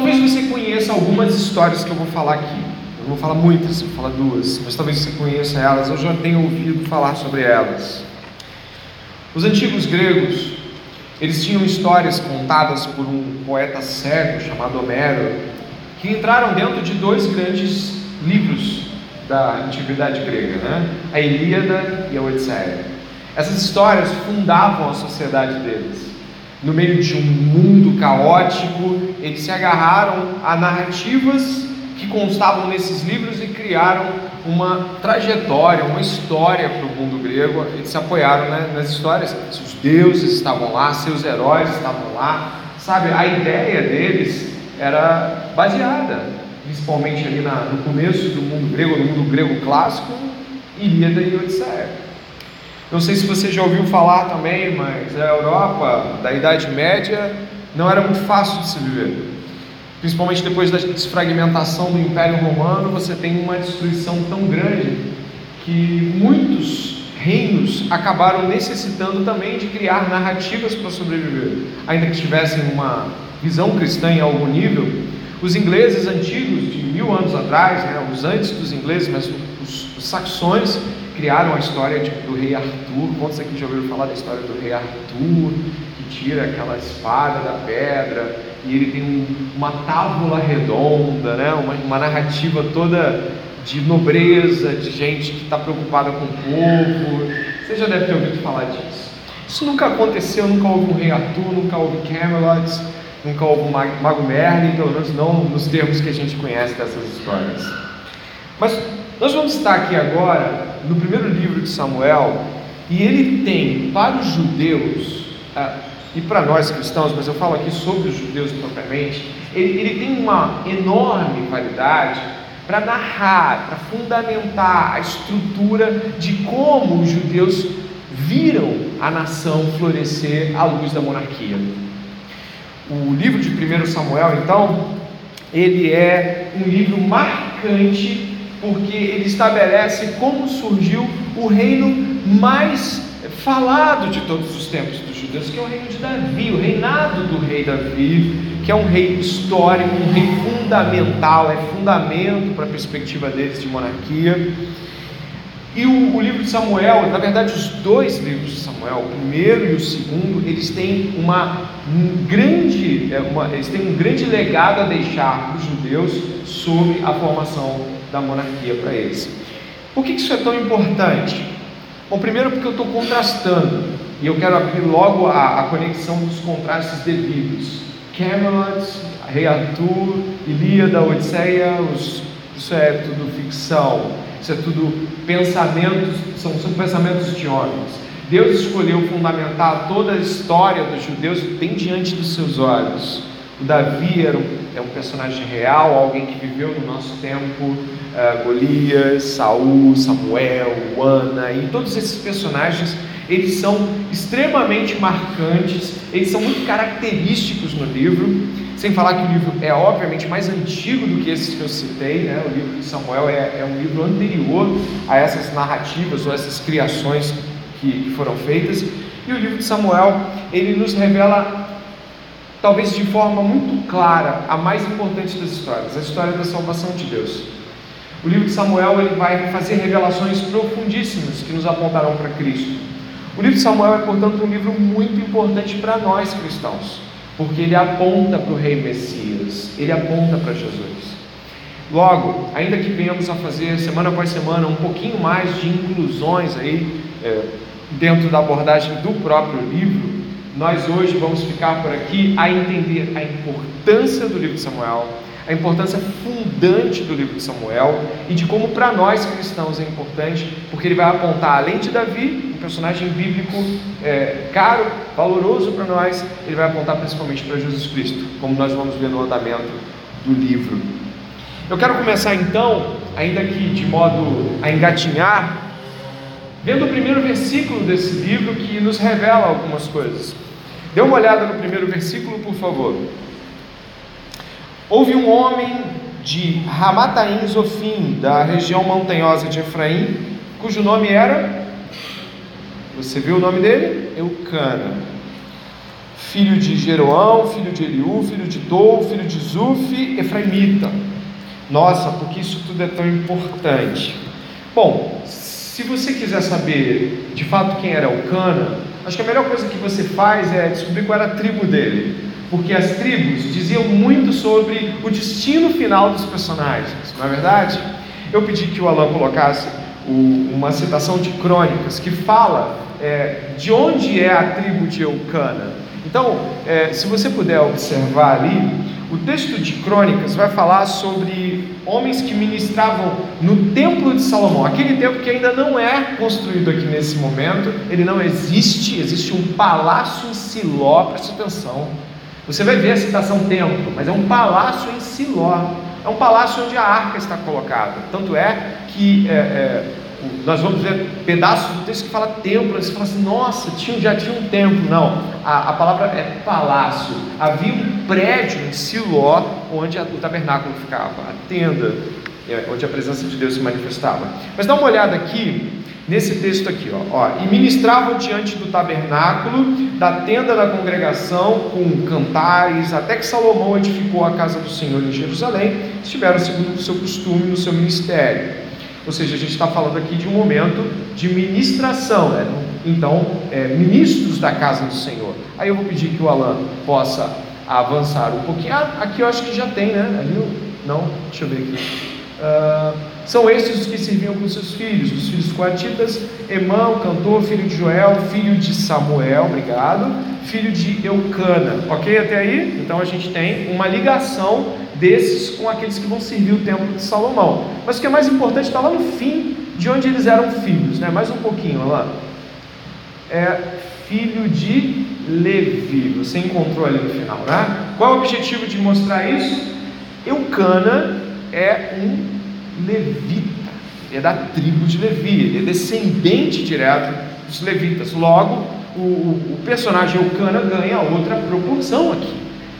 Talvez você conheça algumas histórias que eu vou falar aqui. Eu vou falar muitas, vou falar duas, mas talvez você conheça elas, eu já tenho ouvido falar sobre elas. Os antigos gregos, eles tinham histórias contadas por um poeta cego chamado Homero, que entraram dentro de dois grandes livros da antiguidade grega, né? a Ilíada e a Odisseia. Essas histórias fundavam a sociedade deles. No meio de um mundo caótico, eles se agarraram a narrativas que constavam nesses livros e criaram uma trajetória, uma história para o mundo grego. Eles se apoiaram né, nas histórias. Os deuses estavam lá, seus heróis estavam lá. Sabe, a ideia deles era baseada, principalmente ali na, no começo do mundo grego, no mundo grego clássico, Ilíada e Odisseia. Não sei se você já ouviu falar também, mas a Europa da Idade Média não era muito fácil de se viver. Principalmente depois da desfragmentação do Império Romano, você tem uma destruição tão grande que muitos reinos acabaram necessitando também de criar narrativas para sobreviver. Ainda que tivessem uma visão cristã em algum nível, os ingleses antigos, de mil anos atrás, né, os antes dos ingleses, mas os, os saxões, criaram a história de, do rei Arthur. Quantos aqui já ouviram falar da história do rei Arthur, que tira aquela espada da pedra e ele tem um, uma tábula redonda, né? uma, uma narrativa toda de nobreza, de gente que está preocupada com o povo. Você já deve ter ouvido falar disso. Isso nunca aconteceu, nunca houve um rei Arthur, nunca houve Camelot, nunca houve um mago Merlin, pelo menos não nos termos que a gente conhece dessas histórias. Mas nós vamos estar aqui agora no primeiro livro de Samuel e ele tem para os judeus ah, e para nós cristãos, mas eu falo aqui sobre os judeus propriamente, ele, ele tem uma enorme qualidade para narrar, para fundamentar a estrutura de como os judeus viram a nação florescer à luz da monarquia. O livro de 1 Samuel, então, ele é um livro marcante porque ele estabelece como surgiu o reino mais falado de todos os tempos dos judeus, que é o reino de Davi, o reinado do rei Davi, que é um rei histórico, um rei fundamental, é fundamento para a perspectiva deles de monarquia. E o, o, livro de Samuel, na verdade, os dois livros de Samuel, o primeiro e o segundo, eles têm uma um grande, é, uma, eles têm um grande legado a deixar para os judeus sobre a formação da monarquia para eles. Por que isso é tão importante? Bom, primeiro porque eu estou contrastando e eu quero abrir logo a, a conexão dos contrastes devidos. Camelot, Rei Arthur, Ilíada, Odisseia, os, isso é tudo ficção, isso é tudo pensamentos, são, são pensamentos de homens. Deus escolheu fundamentar toda a história dos judeus bem diante dos seus olhos. O Davi era um, é um personagem real, alguém que viveu no nosso tempo, uh, Golias, Saul, Samuel, Ana, e todos esses personagens, eles são extremamente marcantes, eles são muito característicos no livro, sem falar que o livro é obviamente mais antigo do que esses que eu citei, né? o livro de Samuel é, é um livro anterior a essas narrativas ou essas criações que, que foram feitas, e o livro de Samuel, ele nos revela talvez de forma muito clara, a mais importante das histórias, a história da salvação de Deus. O livro de Samuel ele vai fazer revelações profundíssimas que nos apontarão para Cristo. O livro de Samuel é, portanto, um livro muito importante para nós cristãos, porque ele aponta para o Rei Messias, ele aponta para Jesus. Logo, ainda que venhamos a fazer semana após semana um pouquinho mais de inclusões aí é, dentro da abordagem do próprio livro, nós hoje vamos ficar por aqui a entender a importância do livro de Samuel, a importância fundante do livro de Samuel e de como para nós cristãos é importante, porque ele vai apontar, além de Davi, um personagem bíblico é, caro, valoroso para nós, ele vai apontar principalmente para Jesus Cristo, como nós vamos ver no andamento do livro. Eu quero começar então, ainda que de modo a engatinhar, vendo o primeiro versículo desse livro que nos revela algumas coisas. Dê uma olhada no primeiro versículo, por favor. Houve um homem de Ramataim Zofim, da região montanhosa de Efraim, cujo nome era. Você viu o nome dele? Eucana. filho de Jeroão, filho de Eliú, filho de Dou, filho de Zuf, Efraimita. Nossa, porque isso tudo é tão importante. Bom, se você quiser saber de fato quem era o Cana, acho que a melhor coisa que você faz é descobrir qual era a tribo dele. Porque as tribos diziam muito sobre o destino final dos personagens, não é verdade? Eu pedi que o Alan colocasse o, uma citação de crônicas que fala é, de onde é a tribo de Eucana. Então, é, se você puder observar ali, o texto de Crônicas vai falar sobre homens que ministravam no Templo de Salomão, aquele templo que ainda não é construído aqui nesse momento, ele não existe, existe um palácio em Siló, preste atenção. Você vai ver a citação templo, mas é um palácio em Siló, é um palácio onde a arca está colocada. Tanto é que é, é, nós vamos ver pedaços do texto que fala templo, você fala assim, nossa, tinha, já tinha um templo. Não, a, a palavra é palácio. Havia um prédio em Siló, onde a, o tabernáculo ficava, a tenda, é, onde a presença de Deus se manifestava. Mas dá uma olhada aqui, nesse texto aqui, ó, ó, e ministravam diante do tabernáculo, da tenda da congregação, com cantares, até que Salomão edificou a casa do Senhor em Jerusalém, estiveram segundo o seu costume no seu ministério. Ou seja, a gente está falando aqui de um momento de ministração, né? Então, é, ministros da casa do Senhor. Aí eu vou pedir que o Alan possa avançar um pouquinho. Ah, aqui eu acho que já tem, né? Ali, não? Deixa eu ver aqui. Uh, são esses os que serviam com seus filhos, os filhos coatitas, Emão, cantor, filho de Joel, filho de Samuel, obrigado, filho de Eucana, ok até aí? Então a gente tem uma ligação desses com aqueles que vão servir o templo de Salomão. Mas o que é mais importante está lá no fim de onde eles eram filhos, né? Mais um pouquinho, olha lá. É filho de Levi. Você encontrou ali no final, né? Qual é o objetivo de mostrar isso? Eucana é um levita, ele é da tribo de Levi, ele é descendente direto dos levitas. Logo, o, o personagem Eucana ganha outra proporção aqui.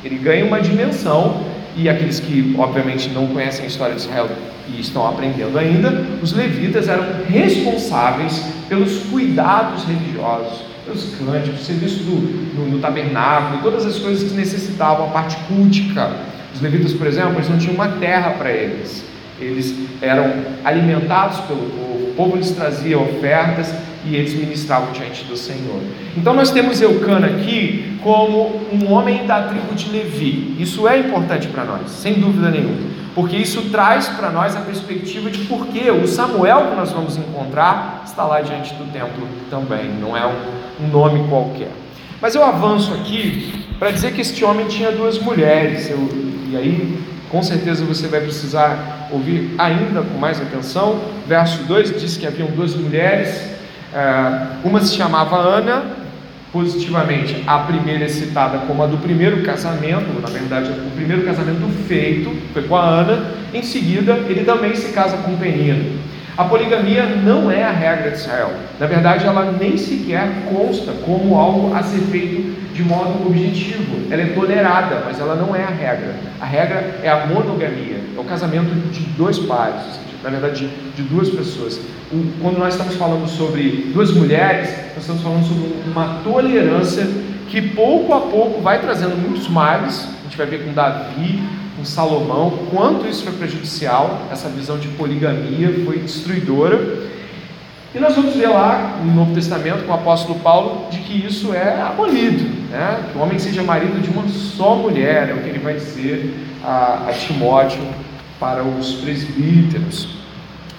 Ele ganha uma dimensão e aqueles que obviamente não conhecem a história de Israel e estão aprendendo ainda, os levitas eram responsáveis pelos cuidados religiosos, pelos cânticos, serviço do, no, no tabernáculo, todas as coisas que necessitavam a parte cultica. Os levitas, por exemplo, eles não tinham uma terra para eles, eles eram alimentados pelo povo, o povo lhes trazia ofertas e eles ministravam diante do Senhor. Então nós temos Eucana aqui como um homem da tribo de Levi. Isso é importante para nós, sem dúvida nenhuma, porque isso traz para nós a perspectiva de por que o Samuel que nós vamos encontrar está lá diante do templo também, não é um, nome qualquer. Mas eu avanço aqui para dizer que este homem tinha duas mulheres, eu, e aí com certeza você vai precisar ouvir ainda com mais atenção. Verso 2 diz que haviam duas mulheres é, uma se chamava Ana, positivamente, a primeira é citada como a do primeiro casamento, na verdade, o primeiro casamento feito foi com a Ana, em seguida, ele também se casa com Penina. A poligamia não é a regra de Israel, na verdade, ela nem sequer consta como algo a ser feito de modo objetivo, ela é tolerada, mas ela não é a regra. A regra é a monogamia, é o casamento de dois pares, na verdade, de, duas pessoas. Quando nós estamos falando sobre duas mulheres, nós estamos falando sobre uma tolerância que pouco a pouco vai trazendo muitos males. A gente vai ver com Davi, com Salomão, quanto isso foi prejudicial, essa visão de poligamia foi destruidora. E nós vamos ver lá no Novo Testamento com o apóstolo Paulo de que isso é abolido, né? que o homem seja marido de uma só mulher, é o que ele vai dizer a, a Timóteo para os presbíteros.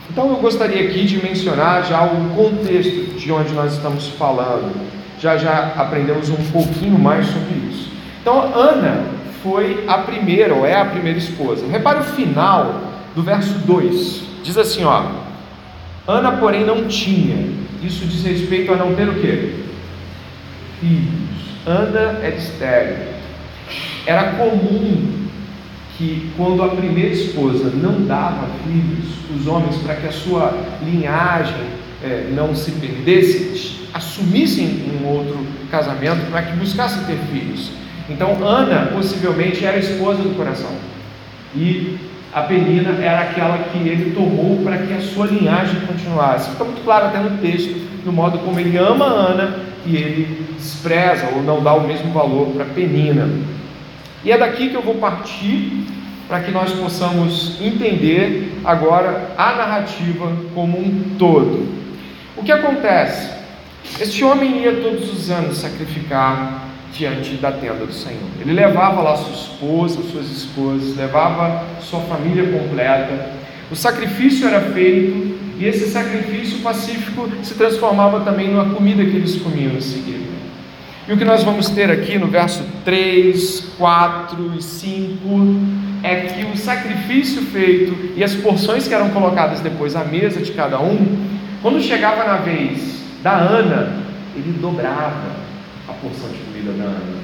Então eu gostaria aqui de mencionar já o contexto de onde nós estamos falando. Já já aprendemos um pouquinho mais sobre isso. Então Ana foi a primeira, ou é a primeira esposa. Repare o final do verso 2. Diz assim, ó: Ana, porém, não tinha. Isso diz respeito a não ter o quê? Filhos. Ana é estéril. Era comum que quando a primeira esposa não dava filhos, os homens, para que a sua linhagem é, não se perdesse, assumissem um outro casamento para que buscassem ter filhos. Então Ana possivelmente era esposa do coração e a Penina era aquela que ele tomou para que a sua linhagem continuasse. Fica muito claro até no texto, no modo como ele ama Ana e ele despreza ou não dá o mesmo valor para Penina. E é daqui que eu vou partir para que nós possamos entender agora a narrativa como um todo. O que acontece? Este homem ia todos os anos sacrificar diante da tenda do Senhor. Ele levava lá sua esposa, suas esposas, levava sua família completa. O sacrifício era feito e esse sacrifício pacífico se transformava também numa comida que eles comiam em seguida. E o que nós vamos ter aqui no verso 3, 4 e 5 é que o sacrifício feito e as porções que eram colocadas depois à mesa de cada um, quando chegava na vez da Ana, ele dobrava a porção de comida da Ana.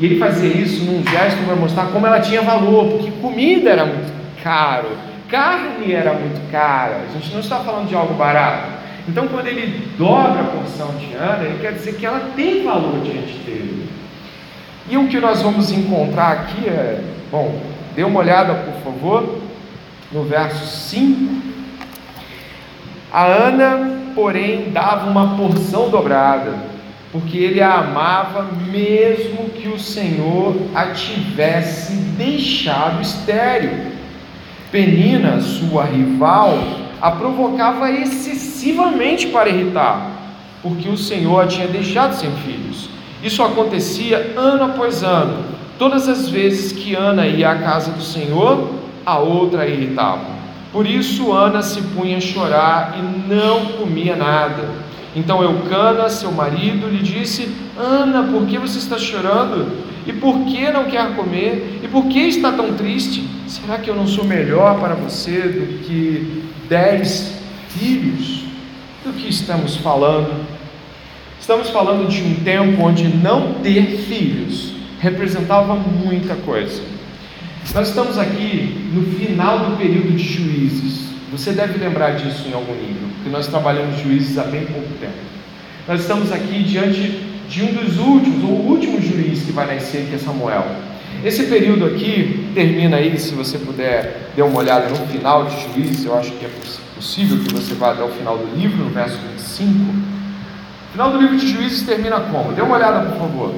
E ele fazia isso num gesto para mostrar como ela tinha valor, porque comida era muito caro, carne era muito cara. A gente não está falando de algo barato. Então, quando ele dobra a porção de Ana, ele quer dizer que ela tem valor diante dele. E o que nós vamos encontrar aqui é, bom, dê uma olhada, por favor, no verso 5. A Ana, porém, dava uma porção dobrada porque ele a amava, mesmo que o Senhor a tivesse deixado estéril. Penina, sua rival, a provocava excessivamente para irritar, porque o Senhor a tinha deixado sem filhos. Isso acontecia ano após ano. Todas as vezes que Ana ia à casa do Senhor, a outra a irritava. Por isso Ana se punha a chorar e não comia nada. Então Eucana, seu marido, lhe disse: Ana, por que você está chorando? E por que não quer comer? E por que está tão triste? Será que eu não sou melhor para você do que dez filhos? Do que estamos falando? Estamos falando de um tempo onde não ter filhos representava muita coisa. Nós estamos aqui no final do período de juízes. Você deve lembrar disso em algum nível que nós trabalhamos juízes há bem pouco tempo. Nós estamos aqui diante de um dos últimos, ou o último juiz que vai nascer, que é Samuel. Esse período aqui termina aí, se você puder dar uma olhada no final de Juízes, eu acho que é possível que você vá até o final do livro, no verso 25. O final do livro de Juízes termina como? Dê uma olhada, por favor.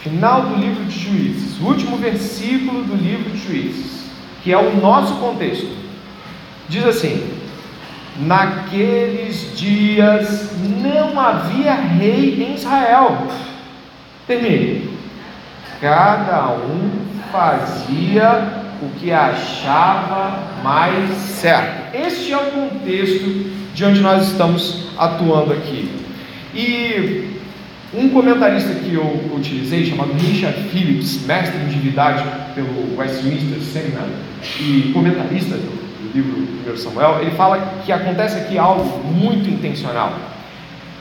Final do livro de Juízes, último versículo do livro de Juízes, que é o nosso contexto. Diz assim: Naqueles dias não havia rei em Israel. Termine. Cada um fazia o que achava mais certo. Este é o contexto de onde nós estamos atuando aqui. E um comentarista que eu utilizei, chamado Richard Phillips, mestre em divindade pelo Westminster Seminar e comentarista do livro 1 Samuel, ele fala que acontece aqui algo muito intencional.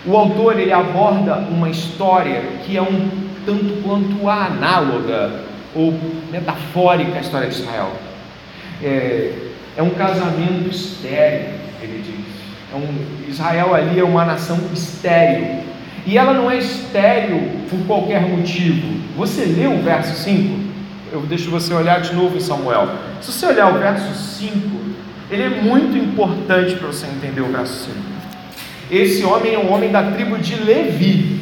O autor ele aborda uma história que é um tanto quanto análoga ou metafórica à história de Israel. É, é um casamento estéreo, ele diz. É um, Israel ali é uma nação estéreo. E ela não é estéreo por qualquer motivo. Você lê o verso 5? Eu deixo você olhar de novo em Samuel. Se você olhar o verso 5, ele é muito importante para você entender o verso 5. Esse homem é um homem da tribo de Levi.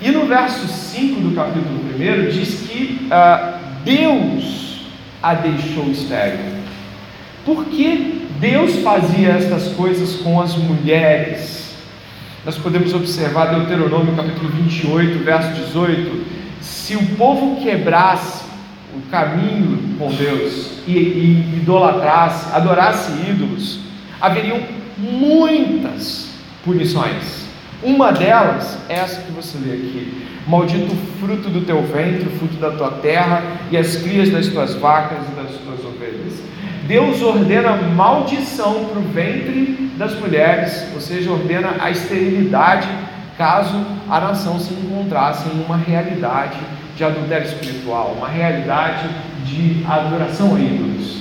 E no verso 5 do capítulo 1 diz que ah, Deus a deixou estéril. Por que Deus fazia estas coisas com as mulheres? Nós podemos observar Deuteronômio capítulo 28, verso 18. Se o povo quebrasse o caminho com Deus e, e idolatrasse, adorasse ídolos, haveriam muitas punições. Uma delas é essa que você lê aqui: Maldito o fruto do teu ventre, o fruto da tua terra e as crias das tuas vacas e das tuas ovelhas. Deus ordena maldição para o ventre das mulheres, ou seja, ordena a esterilidade caso a nação se encontrasse em uma realidade de adultério espiritual, uma realidade de adoração a ídolos.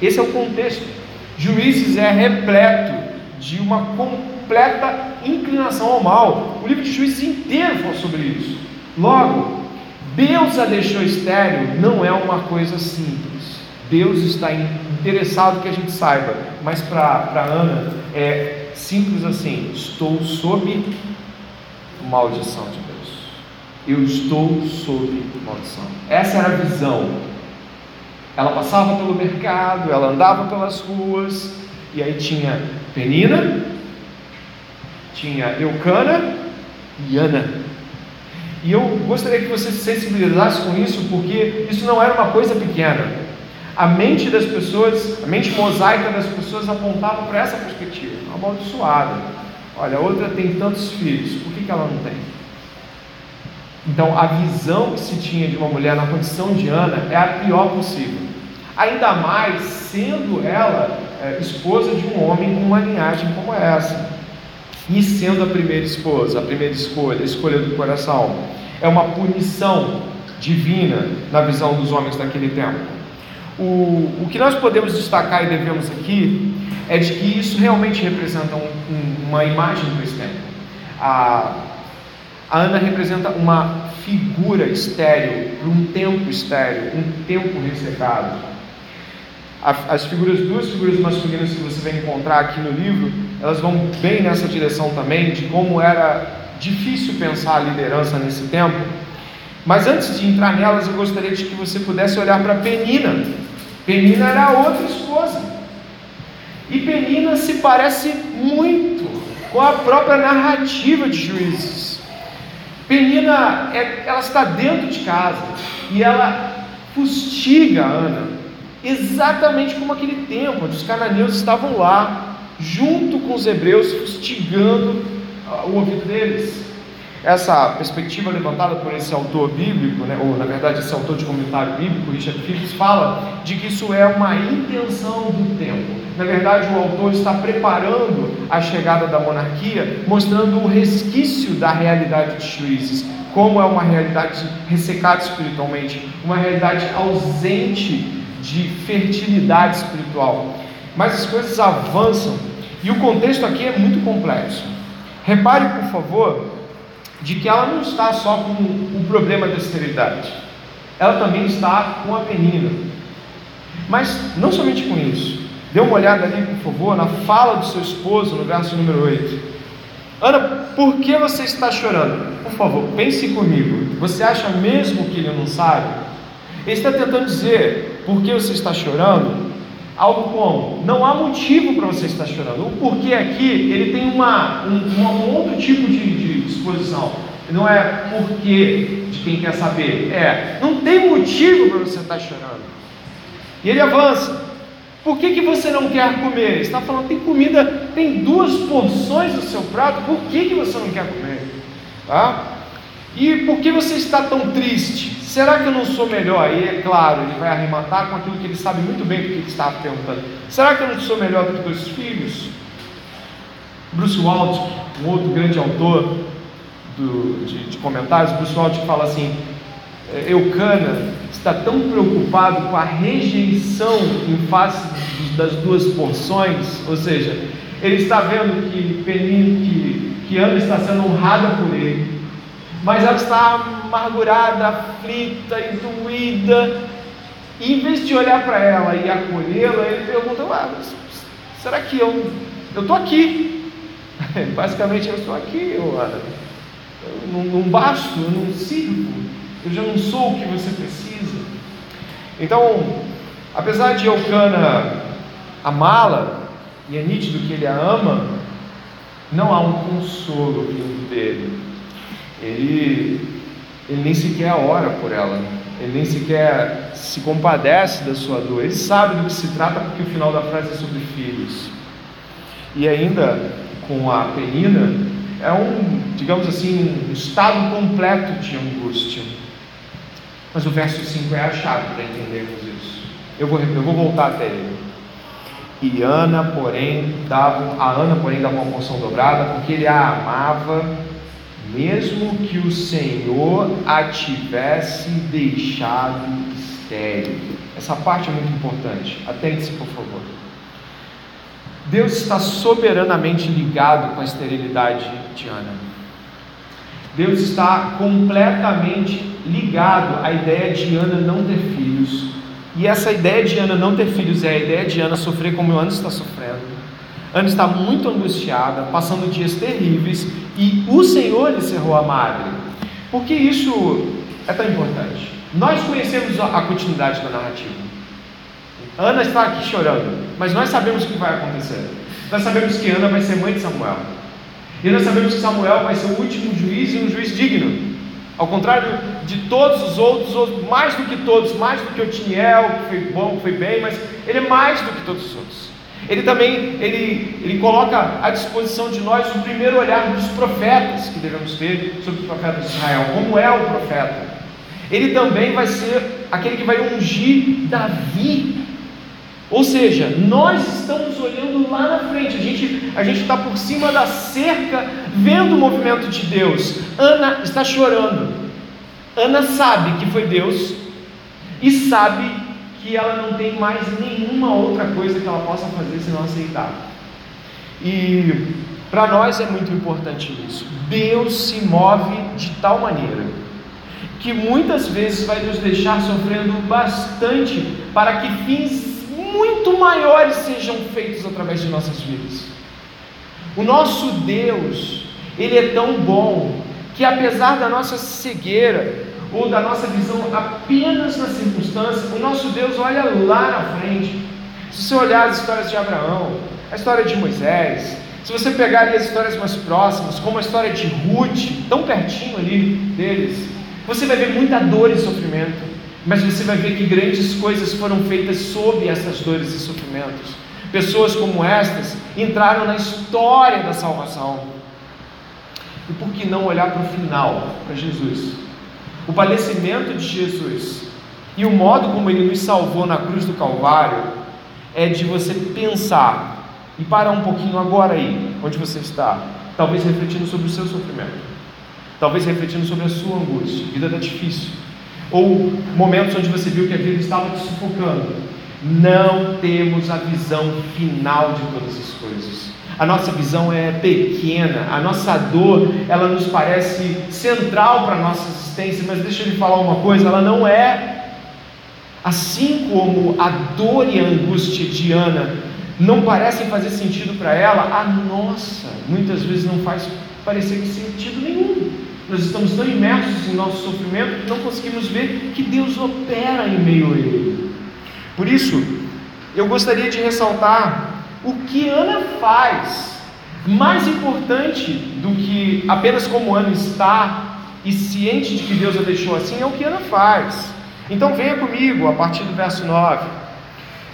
Esse é o contexto. Juízes é repleto de uma completa inclinação ao mal. O livro de Juízes inteiro fala sobre isso. Logo, Deus a deixou estéreo não é uma coisa simples. Deus está interessado que a gente saiba, mas para Ana é simples assim: estou sob maldição de. Eu estou sob maldição. Essa era a visão. Ela passava pelo mercado, ela andava pelas ruas, e aí tinha Penina, tinha Eucana e Ana. E eu gostaria que você se sensibilizasse com isso, porque isso não era uma coisa pequena. A mente das pessoas, a mente mosaica das pessoas apontava para essa perspectiva, amaldiçoada. Olha, a outra tem tantos filhos, por que, que ela não tem? Então, a visão que se tinha de uma mulher na condição de Ana é a pior possível. Ainda mais sendo ela é, esposa de um homem com uma linhagem como essa. E sendo a primeira esposa, a primeira escolha, a escolha do coração. É uma punição divina na visão dos homens daquele tempo. O, o que nós podemos destacar e devemos aqui é de que isso realmente representa um, um, uma imagem do tempo. A, a Ana representa uma figura estéril, um tempo estéril, um tempo ressecado. As figuras, duas figuras masculinas que você vai encontrar aqui no livro, elas vão bem nessa direção também, de como era difícil pensar a liderança nesse tempo. Mas antes de entrar nelas, eu gostaria de que você pudesse olhar para Penina, Penina era outra esposa. E Penina se parece muito com a própria narrativa de Juízes. Penina, é, ela está dentro de casa e ela fustiga Ana, exatamente como aquele tempo onde os cananeus estavam lá, junto com os hebreus, fustigando o ouvido deles essa perspectiva levantada por esse autor bíblico, né, ou na verdade esse autor de comentário bíblico, Richard Phillips, fala de que isso é uma intenção do tempo. Na verdade, o autor está preparando a chegada da monarquia, mostrando o resquício da realidade de juízes, como é uma realidade ressecada espiritualmente, uma realidade ausente de fertilidade espiritual. Mas as coisas avançam e o contexto aqui é muito complexo. Repare, por favor, de que ela não está só com o problema da esterilidade, ela também está com a penina. Mas não somente com isso, dê uma olhada ali, por favor, na fala do seu esposo, no verso número 8. Ana, por que você está chorando? Por favor, pense comigo. Você acha mesmo que ele não sabe? Ele está tentando dizer por que você está chorando, algo como: não há motivo para você estar chorando. O porquê aqui, ele tem uma, um, um outro tipo de, de disposição. Não é porquê de quem quer saber, é não tem motivo para você estar chorando. E ele avança: por que, que você não quer comer? Ele está falando, tem comida, tem duas porções no seu prato, por que, que você não quer comer? Tá? E por que você está tão triste? Será que eu não sou melhor? E é claro, ele vai arrematar com aquilo que ele sabe muito bem do que ele estava perguntando. Será que eu não sou melhor do que dois filhos? Bruce Waltz, um outro grande autor do, de, de, comentários, Bruce Waltz fala assim: é, Eucana está tão preocupado com a rejeição em face das duas porções, ou seja, ele está vendo que que, que Ana está sendo honrada por ele, mas ela está amargurada, aflita e. E em vez de olhar para ela e acolhê-la, ele pergunta: ah, será que eu estou aqui? Basicamente, eu estou aqui, Ana. Eu não, não basto, eu não sirvo, eu já não sou o que você precisa. Então, apesar de Eucana amá-la, e é nítido que ele a ama, não há um consolo vindo dele. Ele ele nem sequer ora por ela, ele nem sequer se compadece da sua dor, ele sabe do que se trata porque o final da frase é sobre filhos. E ainda com a penina, é um, digamos assim, um estado completo de angústia. Mas o verso 5 é a chave para entendermos isso. Eu vou, eu vou voltar até ele. E Ana, porém, dava, a Ana, porém, dava uma porção dobrada, porque ele a amava mesmo que o Senhor a tivesse deixado estéril. Essa parte é muito importante. Atente-se, por favor. Deus está soberanamente ligado com a esterilidade de Ana. Deus está completamente ligado à ideia de Ana não ter filhos. E essa ideia de Ana não ter filhos é a ideia de Ana sofrer como Ana está sofrendo. Ana está muito angustiada, passando dias terríveis, e o Senhor lhe cerrou a madre. Por que isso é tão importante? Nós conhecemos a continuidade da narrativa. Ana está aqui chorando, mas nós sabemos o que vai acontecer. Nós sabemos que Ana vai ser mãe de Samuel. E nós sabemos que Samuel vai ser o último juiz e um juiz digno. Ao contrário de todos os outros, mais do que todos, mais do que o Tiniel, que foi bom, que foi bem, mas ele é mais do que todos os outros. Ele também ele, ele coloca à disposição de nós o primeiro olhar dos profetas que devemos ter sobre os profetas de Israel, como é o profeta. Ele também vai ser aquele que vai ungir Davi ou seja, nós estamos olhando lá na frente, a gente a está por cima da cerca, vendo o movimento de Deus. Ana está chorando. Ana sabe que foi Deus e sabe que ela não tem mais nenhuma outra coisa que ela possa fazer senão aceitar. E para nós é muito importante isso. Deus se move de tal maneira que muitas vezes vai nos deixar sofrendo bastante para que fins muito maiores sejam feitos através de nossas vidas. O nosso Deus, Ele é tão bom que apesar da nossa cegueira ou da nossa visão apenas na circunstância, o nosso Deus olha lá na frente. Se você olhar as histórias de Abraão, a história de Moisés, se você pegar as histórias mais próximas, como a história de Ruth, tão pertinho ali deles, você vai ver muita dor e sofrimento. Mas você vai ver que grandes coisas foram feitas sob essas dores e sofrimentos. Pessoas como estas entraram na história da salvação. E por que não olhar para o final, para Jesus? O padecimento de Jesus e o modo como ele nos salvou na cruz do Calvário é de você pensar e parar um pouquinho agora aí, onde você está, talvez refletindo sobre o seu sofrimento, talvez refletindo sobre a sua angústia. Vida está difícil ou momentos onde você viu que a vida estava te sufocando. Não temos a visão final de todas as coisas. A nossa visão é pequena, a nossa dor, ela nos parece central para a nossa existência, mas deixa eu lhe falar uma coisa, ela não é. Assim como a dor e a angústia de Ana não parecem fazer sentido para ela, a nossa muitas vezes não faz parecer sentido nenhum. Nós estamos tão imersos em nosso sofrimento que não conseguimos ver que Deus opera em meio a ele. Por isso, eu gostaria de ressaltar o que Ana faz. Mais importante do que apenas como Ana está e ciente de que Deus a deixou assim, é o que Ana faz. Então venha comigo a partir do verso 9.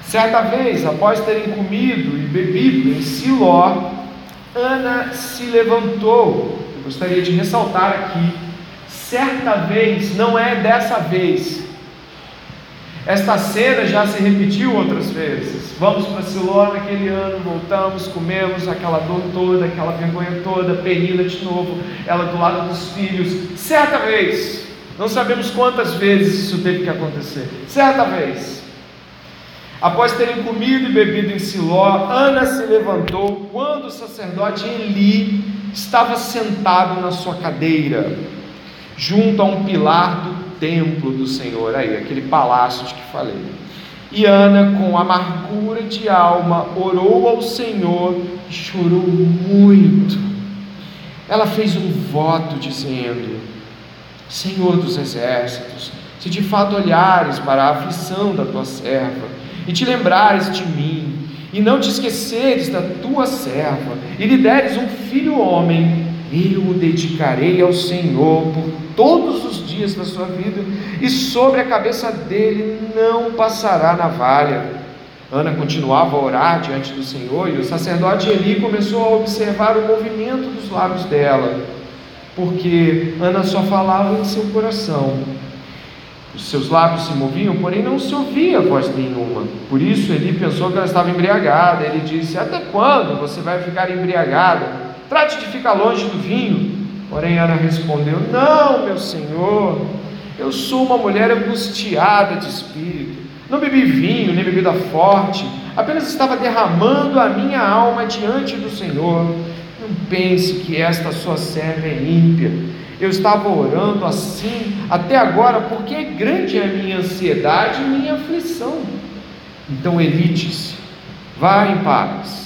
Certa vez, após terem comido e bebido em Siló, Ana se levantou gostaria de ressaltar aqui, certa vez não é dessa vez. Esta cena já se repetiu outras vezes. Vamos para Siló naquele ano, voltamos, comemos aquela dor toda, aquela vergonha toda, Penina de novo, ela do lado dos filhos. Certa vez, não sabemos quantas vezes isso teve que acontecer. Certa vez, após terem comido e bebido em Siló, Ana se levantou quando o sacerdote Eli estava sentado na sua cadeira, junto a um pilar do templo do Senhor, aí, aquele palácio de que falei. E Ana, com amargura de alma, orou ao Senhor e chorou muito. Ela fez um voto dizendo: Senhor dos exércitos, se de fato olhares para a aflição da tua serva e te lembrares de mim, e não te esqueceres da tua serva, e lhe deres um filho homem, eu o dedicarei ao Senhor por todos os dias da sua vida, e sobre a cabeça dele não passará navalha. Ana continuava a orar diante do Senhor, e o sacerdote Eli começou a observar o movimento dos lábios dela, porque Ana só falava em seu coração os seus lábios se moviam, porém não se ouvia voz nenhuma. Por isso ele pensou que ela estava embriagada. Ele disse: Até quando você vai ficar embriagada? Trate de ficar longe do vinho. Porém Ana respondeu: Não, meu senhor, eu sou uma mulher angustiada de espírito. Não bebi vinho, nem bebida forte, apenas estava derramando a minha alma diante do Senhor. Não pense que esta sua serva é ímpia eu estava orando assim até agora, porque é grande a minha ansiedade e minha aflição. Então Eli disse: Vá em paz,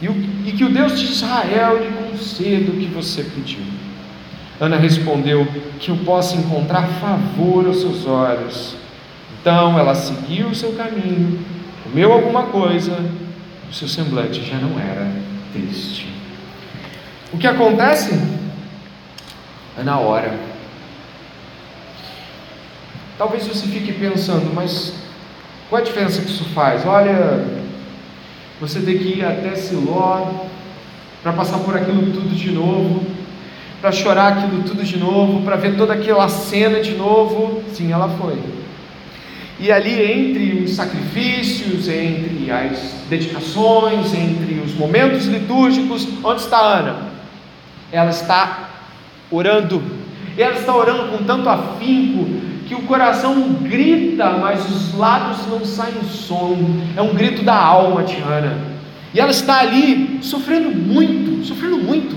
e, o, e que o Deus de Israel lhe conceda o que você pediu. Ana respondeu: Que eu possa encontrar favor aos seus olhos. Então ela seguiu o seu caminho, comeu alguma coisa, o seu semblante já não era triste. O que acontece? Ana ora. Talvez você fique pensando, mas qual a diferença que isso faz? Olha, você tem que ir até Siló para passar por aquilo tudo de novo, para chorar aquilo tudo de novo, para ver toda aquela cena de novo. Sim, ela foi. E ali, entre os sacrifícios, entre as dedicações, entre os momentos litúrgicos, onde está Ana? Ela está orando. E ela está orando com tanto afinco que o coração grita, mas os lábios não saem som. É um grito da alma de Ana. E ela está ali sofrendo muito, sofrendo muito,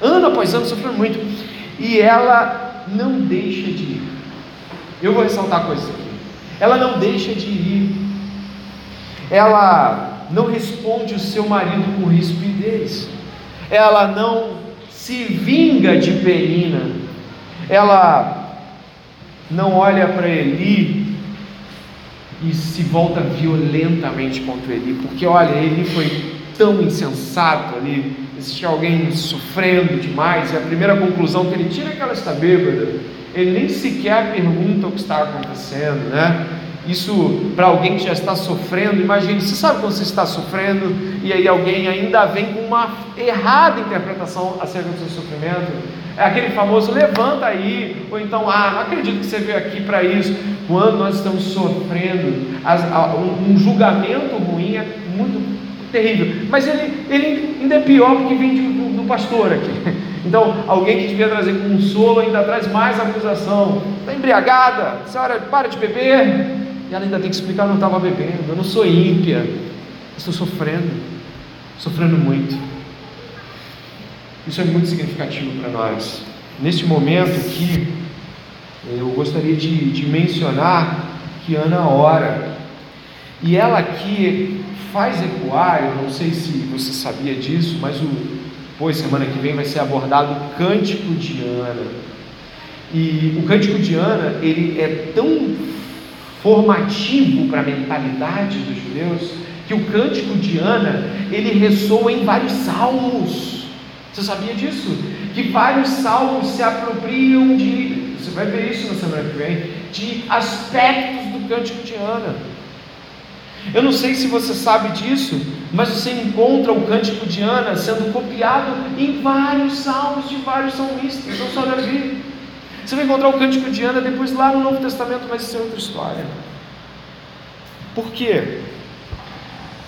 ano após ano sofrendo muito. E ela não deixa de ir. Eu vou ressaltar coisas aqui. Ela não deixa de ir. Ela não responde o seu marido com rispidez. Ela não se vinga de Penina. Ela não olha para Eli e se volta violentamente contra Eli, porque olha, Eli foi tão insensato ali, existia alguém sofrendo demais, e a primeira conclusão que ele tira é que ela está bêbada, ele nem sequer pergunta o que está acontecendo, né? Isso para alguém que já está sofrendo, imagine, você sabe quando você está sofrendo e aí alguém ainda vem com uma errada interpretação acerca do seu sofrimento. É aquele famoso levanta aí, ou então, ah, não acredito que você veio aqui para isso. Quando nós estamos sofrendo, as, um, um, julgamento ruim é muito terrível. Mas ele, ele ainda é pior porque vem de, do, do pastor aqui. Então, alguém que devia trazer consolo ainda traz mais acusação. Está embriagada, senhora, para de beber. E ela ainda tem que explicar: não estava bebendo, eu não sou ímpia, estou sofrendo, sofrendo muito. Isso é muito significativo para nós. Neste momento aqui, eu gostaria de, de mencionar que Ana ora, e ela aqui faz ecoar, eu não sei se você sabia disso, mas o, depois, semana que vem, vai ser abordado o Cântico de Ana. E o Cântico de Ana, ele é tão formativo para a mentalidade dos judeus, que o cântico de Ana, ele ressoa em vários salmos. Você sabia disso? Que vários salmos se apropriam de, você vai ver isso na semana que vem, de aspectos do cântico de Ana. Eu não sei se você sabe disso, mas você encontra o cântico de Ana sendo copiado em vários salmos de vários salmistas, não só Davi. Você vai encontrar o cântico de Ana depois lá no Novo Testamento, mas isso é outra história. Por quê?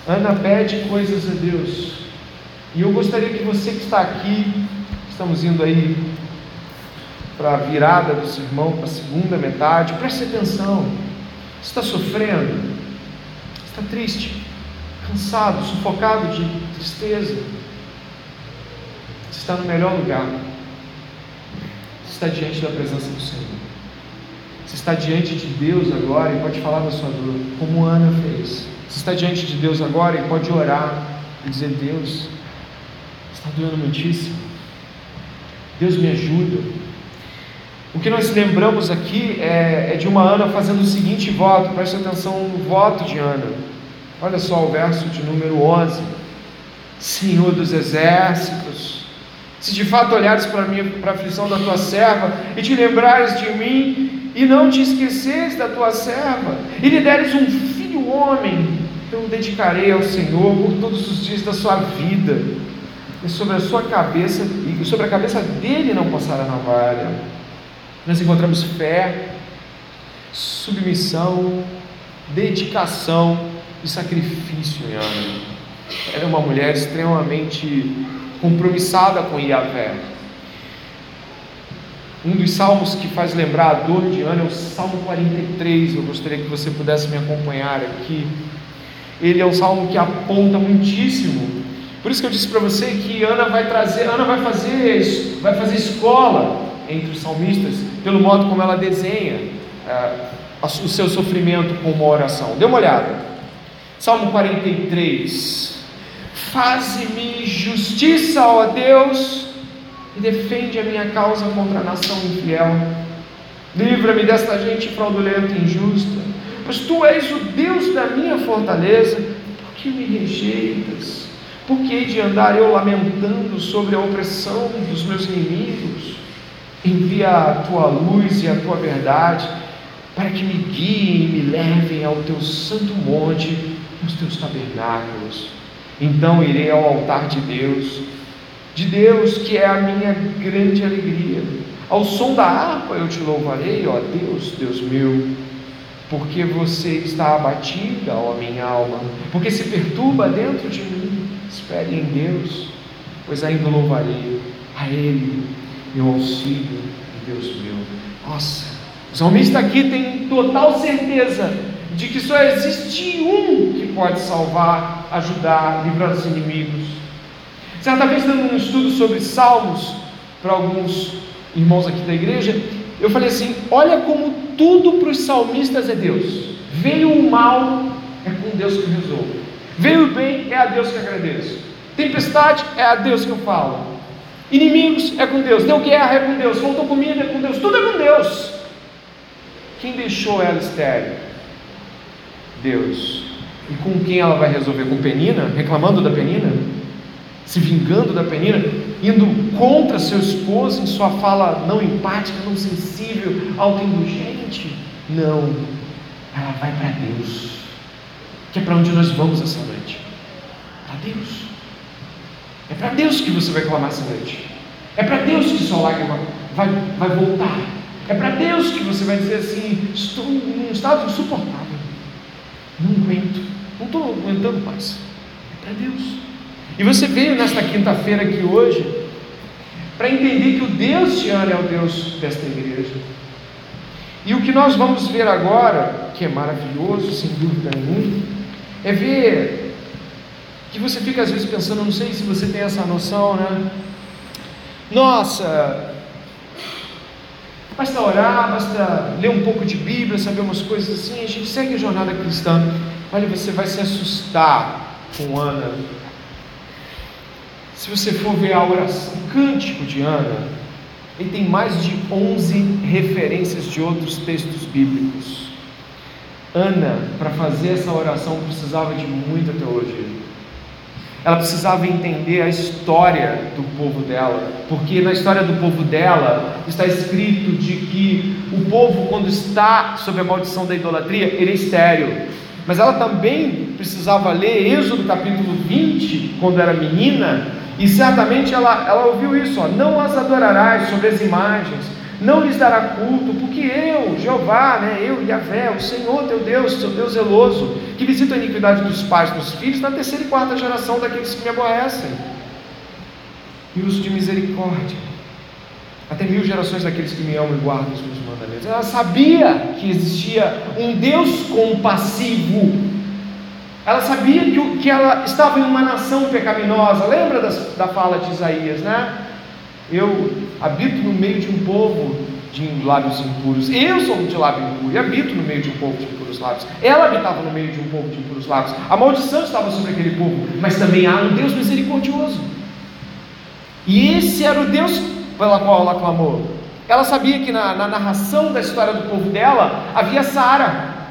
Ana pede coisas a Deus. E eu gostaria que você que está aqui, estamos indo aí para a virada do sermão, para a segunda metade, preste atenção. Está sofrendo? Está triste? Cansado, sufocado de tristeza? Você está no melhor lugar está diante da presença do Senhor. Você está diante de Deus agora e pode falar da sua dor, como Ana fez. Você está diante de Deus agora e pode orar e dizer: Deus, está doendo muitíssimo. Deus me ajuda. O que nós lembramos aqui é, é, de uma Ana fazendo o seguinte voto, preste atenção no voto de Ana. Olha só o verso de número 11: Senhor dos exércitos, se de fato olhares para mim, para a aflição da tua serva, e te lembrares de mim, e não te esqueceres da tua serva, e lhe deres um filho homem, eu o dedicarei ao Senhor por todos os dias da sua vida, e sobre a sua cabeça, e sobre a cabeça dele não passará navalha. Nós encontramos fé, submissão, dedicação e sacrifício em Ana. Era uma mulher extremamente compromissada com Yahvé. Um dos salmos que faz lembrar a dor de Ana é o Salmo 43. Eu gostaria que você pudesse me acompanhar aqui. Ele é um salmo que aponta muitíssimo. Por isso que eu disse para você que Ana vai trazer, Ana vai fazer, vai fazer escola entre os salmistas pelo modo como ela desenha uh, o seu sofrimento com uma oração. Dê uma olhada. Salmo 43. Faze-me justiça, ó Deus, e defende a minha causa contra a nação infiel. Livra-me desta gente fraudulenta e injusta, pois tu és o Deus da minha fortaleza. Por que me rejeitas? Por que de andar eu lamentando sobre a opressão dos meus inimigos? Envia a tua luz e a tua verdade, para que me guiem e me levem ao teu santo monte, nos teus tabernáculos. Então irei ao altar de Deus, de Deus que é a minha grande alegria. Ao som da harpa eu te louvarei, ó Deus, Deus meu, porque você está abatida, ó minha alma, porque se perturba dentro de mim. Espere em Deus, pois ainda louvarei a Ele, meu auxílio Deus meu. Nossa, o salmista aqui tem total certeza de que só existe um que pode salvar, ajudar, livrar dos inimigos. Certa vez, dando um estudo sobre salmos para alguns irmãos aqui da igreja, eu falei assim: olha como tudo para os salmistas é Deus. Veio o mal, é com Deus que eu resolvo. Veio bem, é a Deus que agradeço. Tempestade, é a Deus que eu falo. Inimigos, é com Deus. Deu guerra, é com Deus. Faltou comida, é com Deus. Tudo é com Deus. Quem deixou ela estéreo? Deus. E com quem ela vai resolver? Com Penina? Reclamando da Penina? Se vingando da Penina? Indo contra seu esposo em sua fala não empática, não sensível, autoindulgente? Não. Ela vai para Deus. Que é para onde nós vamos essa noite. Para Deus. É para Deus que você vai clamar essa noite. É para Deus que sua lágrima vai, vai voltar. É para Deus que você vai dizer assim: estou em um estado insuportável. Não aguento. Não estou aguentando mais. É para Deus. E você veio nesta quinta-feira aqui hoje para entender que o Deus te ama é o Deus desta igreja. E o que nós vamos ver agora, que é maravilhoso, sem dúvida nenhuma, é ver que você fica às vezes pensando, não sei se você tem essa noção, né? Nossa, Basta orar, basta ler um pouco de Bíblia, saber umas coisas assim, a gente segue a jornada cristã. Olha, você vai se assustar com Ana. Se você for ver a oração, o cântico de Ana, ele tem mais de 11 referências de outros textos bíblicos. Ana, para fazer essa oração, precisava de muita teologia. Ela precisava entender a história do povo dela, porque na história do povo dela está escrito de que o povo, quando está sob a maldição da idolatria, ele é estéreo. Mas ela também precisava ler Êxodo capítulo 20, quando era menina, e certamente ela, ela ouviu isso: ó, não as adorarás sobre as imagens, não lhes dará culto, porque eu, Jeová, né, eu, Yahvé, o Senhor teu Deus, teu Deus zeloso, que visita a iniquidade dos pais dos filhos na terceira e quarta geração daqueles que me aborrecem, e uso de misericórdia, até mil gerações daqueles que me amam e guardam os meus mandamentos. Ela sabia que existia um Deus compassivo, ela sabia que, que ela estava em uma nação pecaminosa, lembra das, da fala de Isaías, né? Eu habito no meio de um povo de lábios impuros. Eu sou de lábio impuro e habito no meio de um povo de impuros lábios. Ela habitava no meio de um povo de impuros lábios. A maldição estava sobre aquele povo, mas também há um Deus misericordioso. E esse era o Deus pela qual ela clamou. Ela sabia que na, na narração da história do povo dela havia Sara,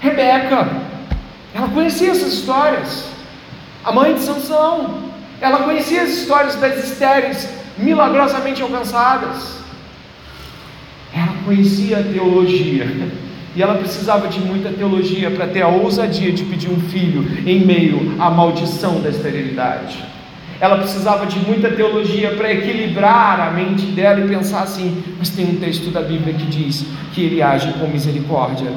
Rebeca. Ela conhecia essas histórias. A mãe de Sansão. Ela conhecia as histórias das estéreis milagrosamente alcançadas. Ela conhecia a teologia e ela precisava de muita teologia para ter a ousadia de pedir um filho em meio à maldição da esterilidade. Ela precisava de muita teologia para equilibrar a mente dela e pensar assim: mas tem um texto da Bíblia que diz que ele age com misericórdia.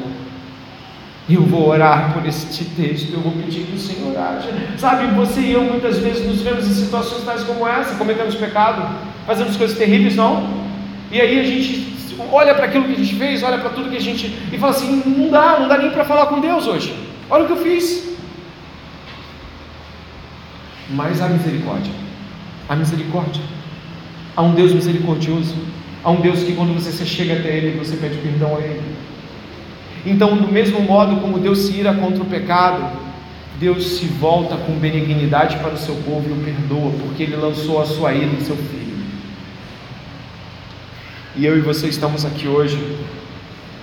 Eu vou orar por este texto, eu vou pedir que o Senhor age. Sabe, você e eu muitas vezes nos vemos em situações tais como essa, cometemos pecado, fazemos coisas terríveis, não? E aí a gente olha para aquilo que a gente fez, olha para tudo que a gente. e fala assim: não dá, não dá nem para falar com Deus hoje. Olha o que eu fiz. Mas há misericórdia. Há misericórdia. Há um Deus misericordioso. Há um Deus que quando você chega até Ele, você pede perdão a Ele. Então, do mesmo modo como Deus se ira contra o pecado, Deus se volta com benignidade para o seu povo e o perdoa, porque ele lançou a sua ira em seu filho. E eu e você estamos aqui hoje,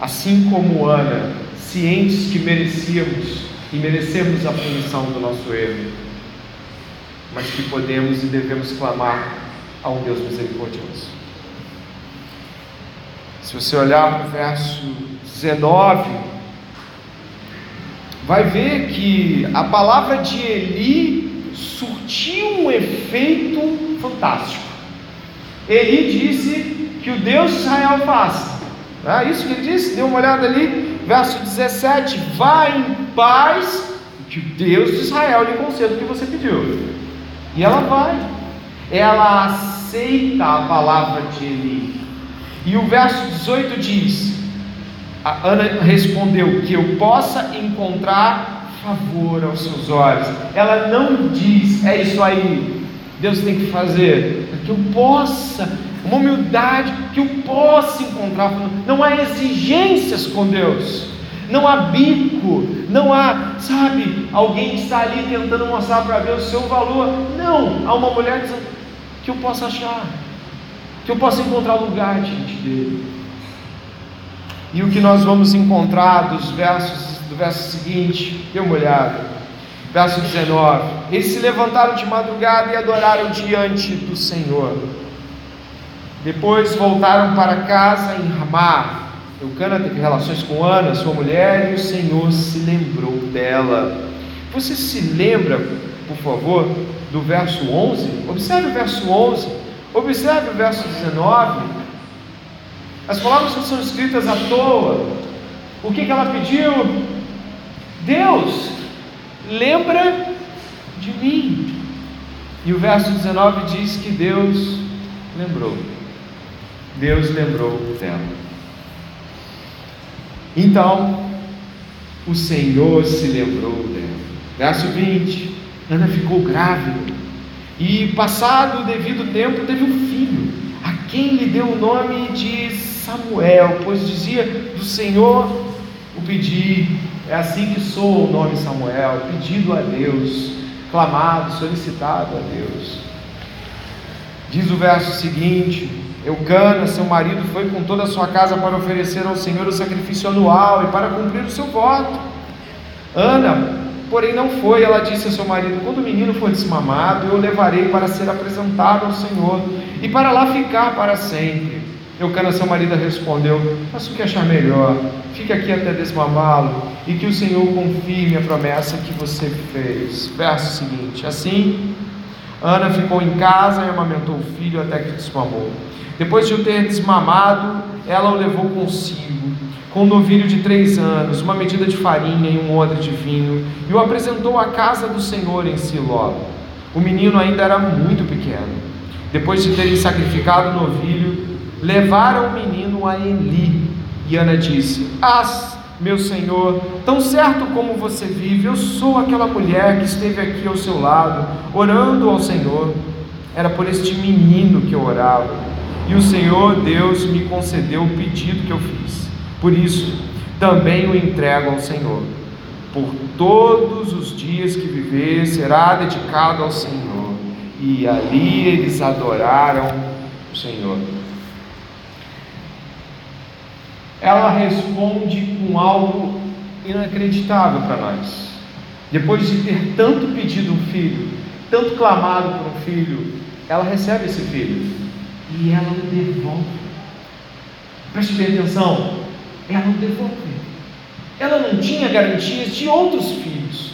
assim como Ana, cientes que merecíamos e merecemos a punição do nosso erro, mas que podemos e devemos clamar a um Deus misericordioso. Se você olhar para o verso 19, vai ver que a palavra de Eli surtiu um efeito fantástico. Eli disse que o Deus de Israel faça. É isso que ele disse, dê uma olhada ali, verso 17: Vá em paz, que o Deus de Israel lhe conceda o que você pediu. E ela vai, ela aceita a palavra de Eli. E o verso 18 diz: a Ana respondeu que eu possa encontrar favor aos seus olhos. Ela não diz, é isso aí, Deus tem que fazer, que eu possa, uma humildade, que eu possa encontrar. Não há exigências com Deus não há bico, não há, sabe, alguém que está ali tentando mostrar para Deus o seu valor. Não, há uma mulher dizendo que eu possa achar, que eu possa encontrar lugar diante dele. E o que nós vamos encontrar dos versos do verso seguinte, dê uma olhada. Verso 19: Eles se levantaram de madrugada e adoraram diante do Senhor. Depois voltaram para casa em Ramá. Eucana teve relações com Ana, sua mulher, e o Senhor se lembrou dela. Você se lembra, por favor, do verso 11? Observe o verso 11, observe o verso 19. As palavras não são escritas à toa. O que, que ela pediu? Deus, lembra de mim. E o verso 19 diz que Deus lembrou. Deus lembrou dela. Então, o Senhor se lembrou dela. Verso 20: Ana ficou grávida e, passado o devido tempo, teve um filho, a quem lhe deu o nome de Samuel, pois dizia: Do Senhor o pedi. É assim que soa o nome Samuel, pedido a Deus, clamado, solicitado a Deus. Diz o verso seguinte: Eucana, seu marido, foi com toda a sua casa para oferecer ao Senhor o sacrifício anual e para cumprir o seu voto. Ana, porém, não foi. Ela disse a seu marido: Quando o menino for desmamado, eu o levarei para ser apresentado ao Senhor e para lá ficar para sempre. Eucana, seu marido, respondeu: Faça o que achar melhor. Fique aqui até desmamá-lo e que o Senhor confirme a promessa que você fez. Verso seguinte: Assim, Ana ficou em casa e amamentou o filho até que desmamou. Depois de o ter desmamado, ela o levou consigo, com um novilho de três anos, uma medida de farinha e um odre de vinho, e o apresentou à casa do Senhor em Siló. O menino ainda era muito pequeno. Depois de terem sacrificado o novilho, levaram o menino a Eli. E Ana disse: Ah, meu senhor, tão certo como você vive, eu sou aquela mulher que esteve aqui ao seu lado, orando ao Senhor. Era por este menino que eu orava e o Senhor Deus me concedeu o pedido que eu fiz. Por isso, também o entrego ao Senhor. Por todos os dias que viver, será dedicado ao Senhor. E ali eles adoraram o Senhor. Ela responde com algo inacreditável para nós. Depois de ter tanto pedido um filho, tanto clamado por um filho, ela recebe esse filho e ela o devolve. Preste bem atenção, ela o devolve. Ela não tinha garantias de outros filhos.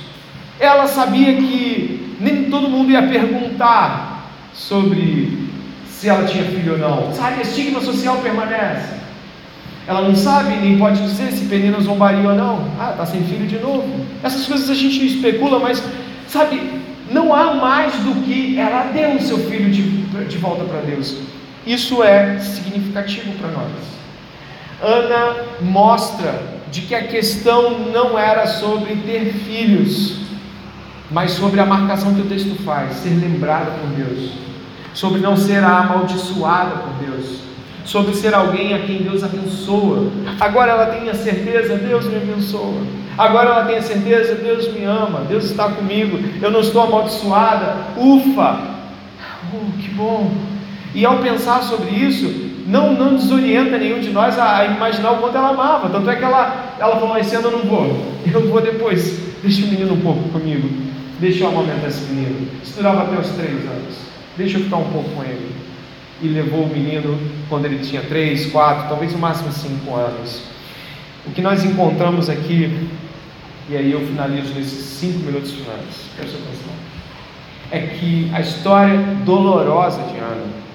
Ela sabia que nem todo mundo ia perguntar sobre se ela tinha filho ou não. Sabe, estigma social permanece. Ela não sabe, nem pode dizer se Penina zombaria ou não. Ah, está sem filho de novo. Essas coisas a gente especula, mas, sabe, não há mais do que ela deu o seu filho de, de volta para Deus. Isso é significativo para nós. Ana mostra de que a questão não era sobre ter filhos, mas sobre a marcação que o texto faz, ser lembrada por Deus, sobre não ser amaldiçoada por Deus, sobre ser alguém a quem Deus abençoa. Agora ela tem a certeza, Deus me abençoa. Agora ela tem a certeza, Deus me ama, Deus está comigo, eu não estou amaldiçoada. Ufa! Oh, que bom! E ao pensar sobre isso, não, não desorienta nenhum de nós a, a, imaginar o quanto ela amava. Tanto é que ela, ela falou: Mas cedo eu não vou, eu vou depois. Deixa o menino um pouco comigo, deixa eu amamentar esse menino. Estudava até os três anos, deixa eu ficar um pouco com ele e levou o menino quando ele tinha três, quatro, talvez no máximo cinco anos. O que nós encontramos aqui, e aí eu finalizo nesses cinco minutos finais, presta atenção, é que a história dolorosa de Ana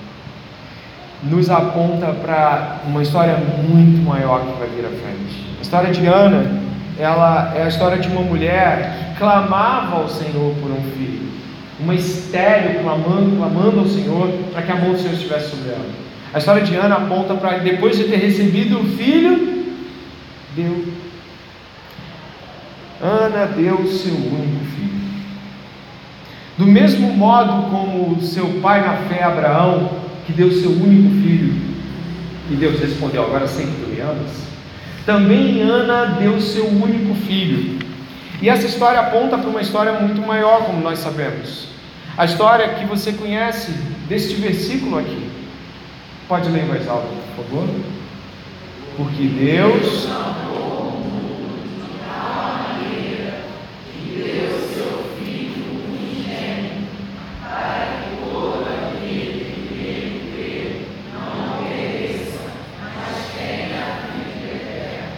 nos aponta para uma história muito maior que vai vir à frente. A história de Ana, ela é a história de uma mulher que clamava ao Senhor por um filho uma estéreo clamando, clamando ao Senhor para que a mão do Senhor estivesse sobre ela. A história de Ana aponta para depois de ter recebido o filho, deu. Ana deu seu único filho. Do mesmo modo como seu pai na fé Abraão, que deu seu único filho, e Deus respondeu: Agora sei que tu me amas. Também Ana deu seu único filho. E essa história aponta para uma história muito maior, como nós sabemos. A história que você conhece deste versículo aqui. Pode ler voz alta, por favor? Porque Deus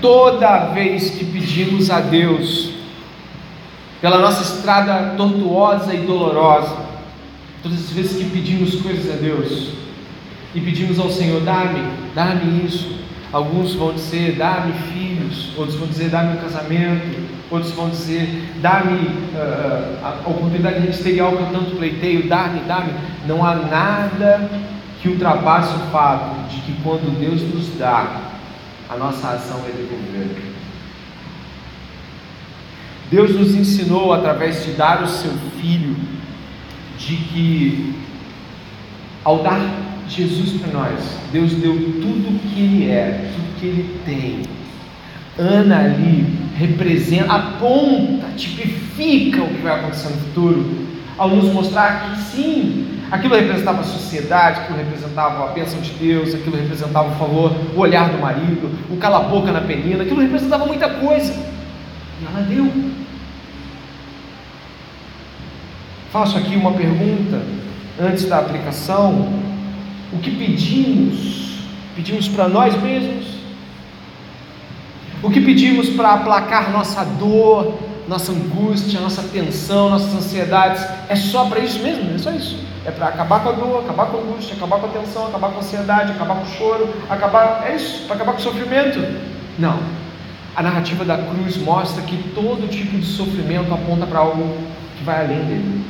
toda vez que pedimos a Deus pela nossa estrada tortuosa e dolorosa, todas as vezes que pedimos coisas a Deus e pedimos ao Senhor, dá-me, dá-me isso. Alguns vão dizer, dá-me filhos, outros vão dizer, dá-me um casamento, outros vão dizer, dá-me uh, a oportunidade ministerial que eu tanto pleiteio, dá-me, dá-me. Não há nada que ultrapasse o fato de que quando Deus nos dá, a nossa ação é devolver. Deus nos ensinou através de dar o seu filho, de que ao dar Jesus para nós, Deus deu tudo o que Ele é, tudo que Ele tem. Ana ali representa, aponta, tipifica o que vai acontecer no futuro, ao nos mostrar que sim, aquilo representava a sociedade, aquilo representava a bênção de Deus, aquilo representava o favor, o olhar do marido, o cala-boca na penina, aquilo representava muita coisa. E ela deu. Faço aqui uma pergunta antes da aplicação: o que pedimos? Pedimos para nós mesmos? O que pedimos para aplacar nossa dor, nossa angústia, nossa tensão, nossas ansiedades? É só para isso mesmo? É só isso? É para acabar com a dor, acabar com a angústia, acabar com a tensão, acabar com a ansiedade, acabar com o choro, acabar. É isso? Para acabar com o sofrimento? Não. A narrativa da cruz mostra que todo tipo de sofrimento aponta para algo que vai além dele.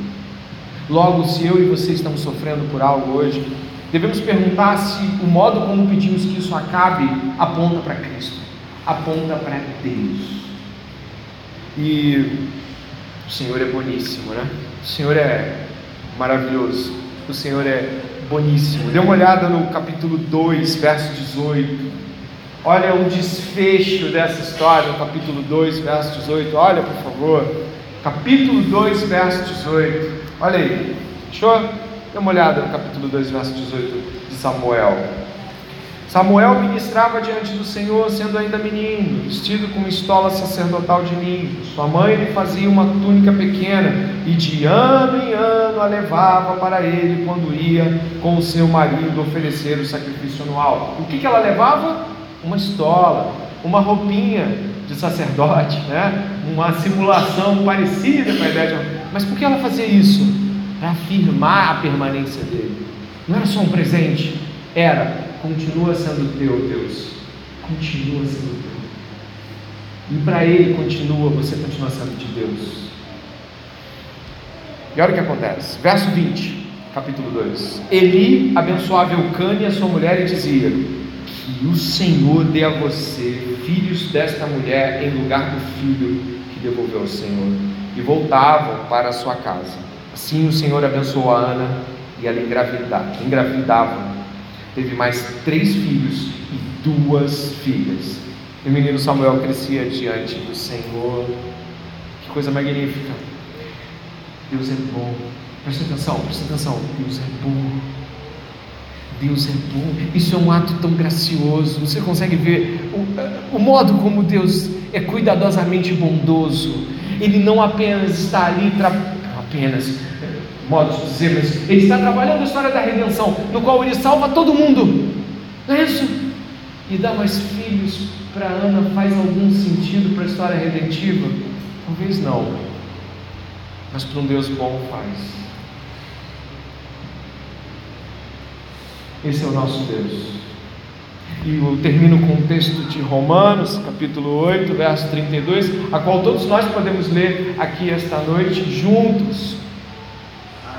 Logo, se eu e você estamos sofrendo por algo hoje, devemos perguntar se o modo como pedimos que isso acabe aponta para Cristo, aponta para Deus. E o Senhor é boníssimo, né? O Senhor é maravilhoso, o Senhor é boníssimo. Dê uma olhada no capítulo 2, verso 18. Olha o desfecho dessa história, no capítulo 2, verso 18. Olha, por favor. Capítulo 2, verso 18. Olha aí, eu dar uma olhada no capítulo 2, verso 18 de Samuel. Samuel ministrava diante do Senhor, sendo ainda menino, vestido com uma estola sacerdotal de linho. Sua mãe lhe fazia uma túnica pequena e de ano em ano a levava para ele quando ia com o seu marido oferecer o sacrifício anual. O que, que ela levava? Uma estola, uma roupinha de sacerdote, né? uma simulação parecida com a ideia de mas por que ela fazia isso? Para afirmar a permanência dele. Não era só um presente, era, continua sendo teu, Deus. Continua sendo teu. E para ele continua, você continua sendo de Deus. E olha o que acontece. Verso 20, capítulo 2. Eli abençoava Eucânia, sua mulher, e dizia: Que o Senhor dê a você filhos desta mulher em lugar do filho que devolveu ao Senhor e voltavam para a sua casa. Assim o Senhor abençoou a Ana e ela engravidava. engravidava. Teve mais três filhos e duas filhas. E o menino Samuel crescia diante do Senhor. Que coisa magnífica. Deus é bom. Presta atenção, presta atenção. Deus é bom. Deus é bom. Isso é um ato tão gracioso. Você consegue ver o, o modo como Deus é cuidadosamente bondoso. Ele não apenas está ali, tra... apenas, modo de dizer, mas ele está trabalhando a história da redenção, no qual ele salva todo mundo. Não é isso? E dá mais filhos para Ana faz algum sentido para a história redentiva? Talvez não, mas para um Deus bom faz. Esse é o nosso Deus. E eu termino com o texto de Romanos, capítulo 8, verso 32, a qual todos nós podemos ler aqui esta noite juntos.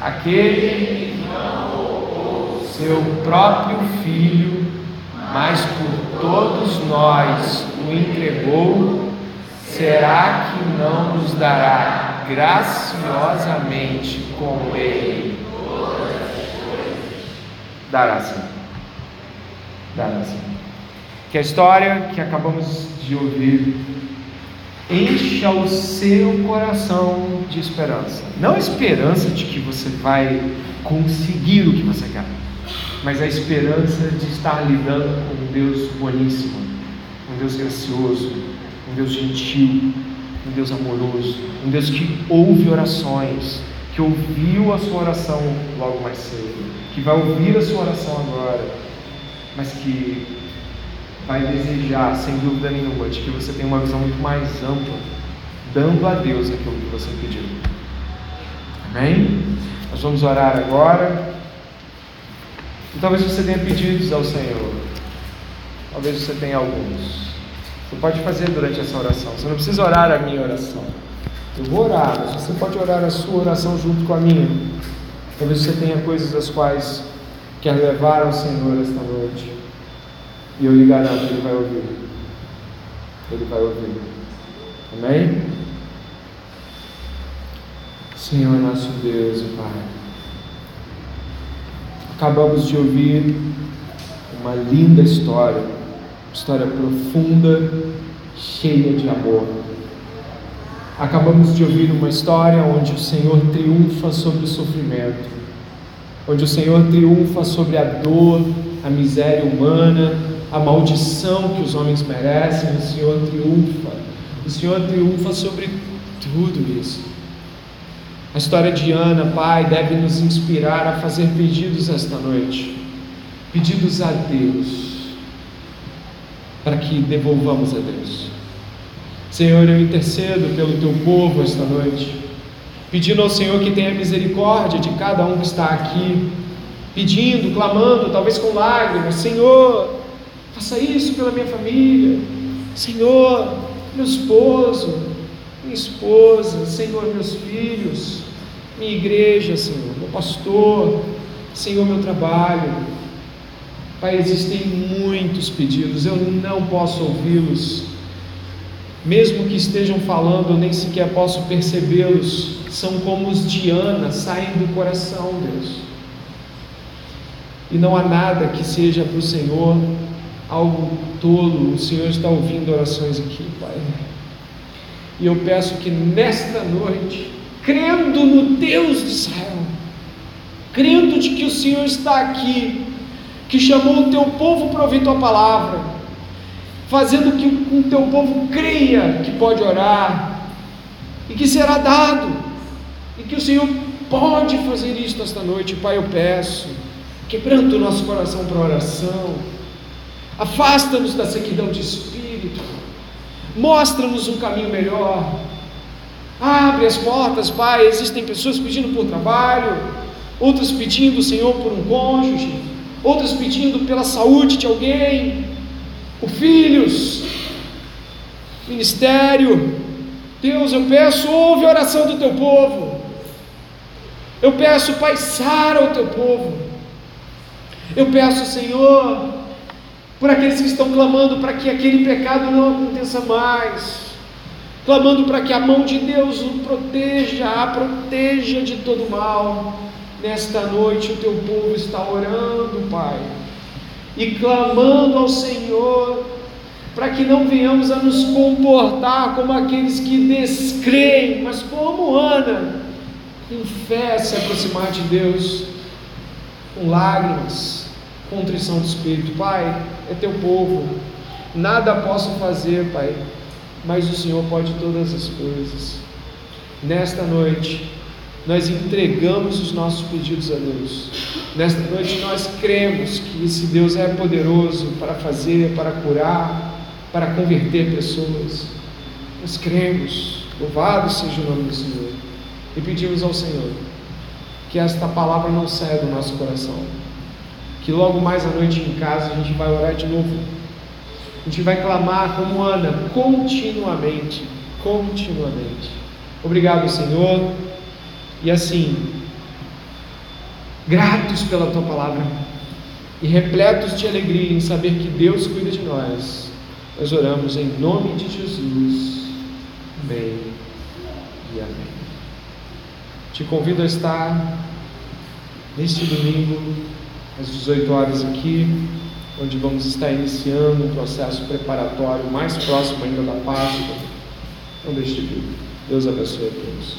Aquele que não seu próprio filho, mas por todos nós o entregou, será que não nos dará graciosamente com ele dará sim. Dará sim. Que a história que acabamos de ouvir encha o seu coração de esperança. Não a esperança de que você vai conseguir o que você quer, mas a esperança de estar lidando com um Deus boníssimo, um Deus gracioso, um Deus gentil, um Deus amoroso, um Deus que ouve orações, que ouviu a sua oração logo mais cedo, que vai ouvir a sua oração agora, mas que vai desejar, sem dúvida nenhuma, de que você tenha uma visão muito mais ampla, dando a Deus aquilo que você pediu. Amém? Nós vamos orar agora. E talvez você tenha pedidos ao Senhor. Talvez você tenha alguns. Você pode fazer durante essa oração. Você não precisa orar a minha oração. Eu vou orar, mas você pode orar a sua oração junto com a minha. Talvez você tenha coisas das quais quer levar ao Senhor esta noite. E eu lhe garanto, Ele vai ouvir. Ele vai ouvir. Amém? Senhor nosso Deus e Pai. Acabamos de ouvir uma linda história, uma história profunda, cheia de amor. Acabamos de ouvir uma história onde o Senhor triunfa sobre o sofrimento, onde o Senhor triunfa sobre a dor, a miséria humana, a maldição que os homens merecem. O Senhor triunfa, o Senhor triunfa sobre tudo isso. A história de Ana, Pai, deve nos inspirar a fazer pedidos esta noite, pedidos a Deus, para que devolvamos a Deus. Senhor, eu intercedo pelo teu povo esta noite, pedindo ao Senhor que tenha misericórdia de cada um que está aqui, pedindo, clamando, talvez com lágrimas: Senhor, faça isso pela minha família, Senhor, meu esposo, minha esposa, Senhor, meus filhos, minha igreja, Senhor, meu pastor, Senhor, meu trabalho. Pai, existem muitos pedidos, eu não posso ouvi-los mesmo que estejam falando, eu nem sequer posso percebê-los, são como os de Ana, saem do coração, Deus. E não há nada que seja para o Senhor algo tolo, o Senhor está ouvindo orações aqui, Pai. E eu peço que nesta noite, crendo no Deus de Israel, crendo de que o Senhor está aqui, que chamou o teu povo para ouvir tua palavra, fazendo que o teu povo creia que pode orar e que será dado, e que o Senhor pode fazer isto esta noite, Pai. Eu peço, quebrando o nosso coração para oração, afasta-nos da sequidão de espírito, mostra-nos um caminho melhor. Abre as portas, Pai. Existem pessoas pedindo por trabalho, outras pedindo, Senhor, por um cônjuge, outras pedindo pela saúde de alguém, por filhos, ministério. Deus, eu peço, ouve a oração do teu povo. Eu peço, Pai, sara o teu povo. Eu peço, Senhor, por aqueles que estão clamando para que aquele pecado não aconteça mais, clamando para que a mão de Deus o proteja, a proteja de todo mal. Nesta noite o teu povo está orando, Pai e clamando ao Senhor, para que não venhamos a nos comportar como aqueles que descreem, mas como Ana, em fé se aproximar de Deus, com lágrimas, contrição de espírito. Pai, é teu povo, nada posso fazer, Pai, mas o Senhor pode todas as coisas. Nesta noite, nós entregamos os nossos pedidos a Deus. Nesta noite nós cremos que esse Deus é poderoso para fazer, para curar, para converter pessoas. Nós cremos, louvado seja o nome do Senhor. E pedimos ao Senhor que esta palavra não saia do nosso coração. Que logo mais à noite em casa a gente vai orar de novo. A gente vai clamar como Ana, continuamente, continuamente. Obrigado, Senhor e assim, gratos pela tua palavra e repletos de alegria em saber que Deus cuida de nós, nós oramos em nome de Jesus. Amém e amém. Te convido a estar neste domingo, às 18 horas aqui, onde vamos estar iniciando um processo preparatório mais próximo ainda da Páscoa. Não deixe de vir. Deus abençoe a todos.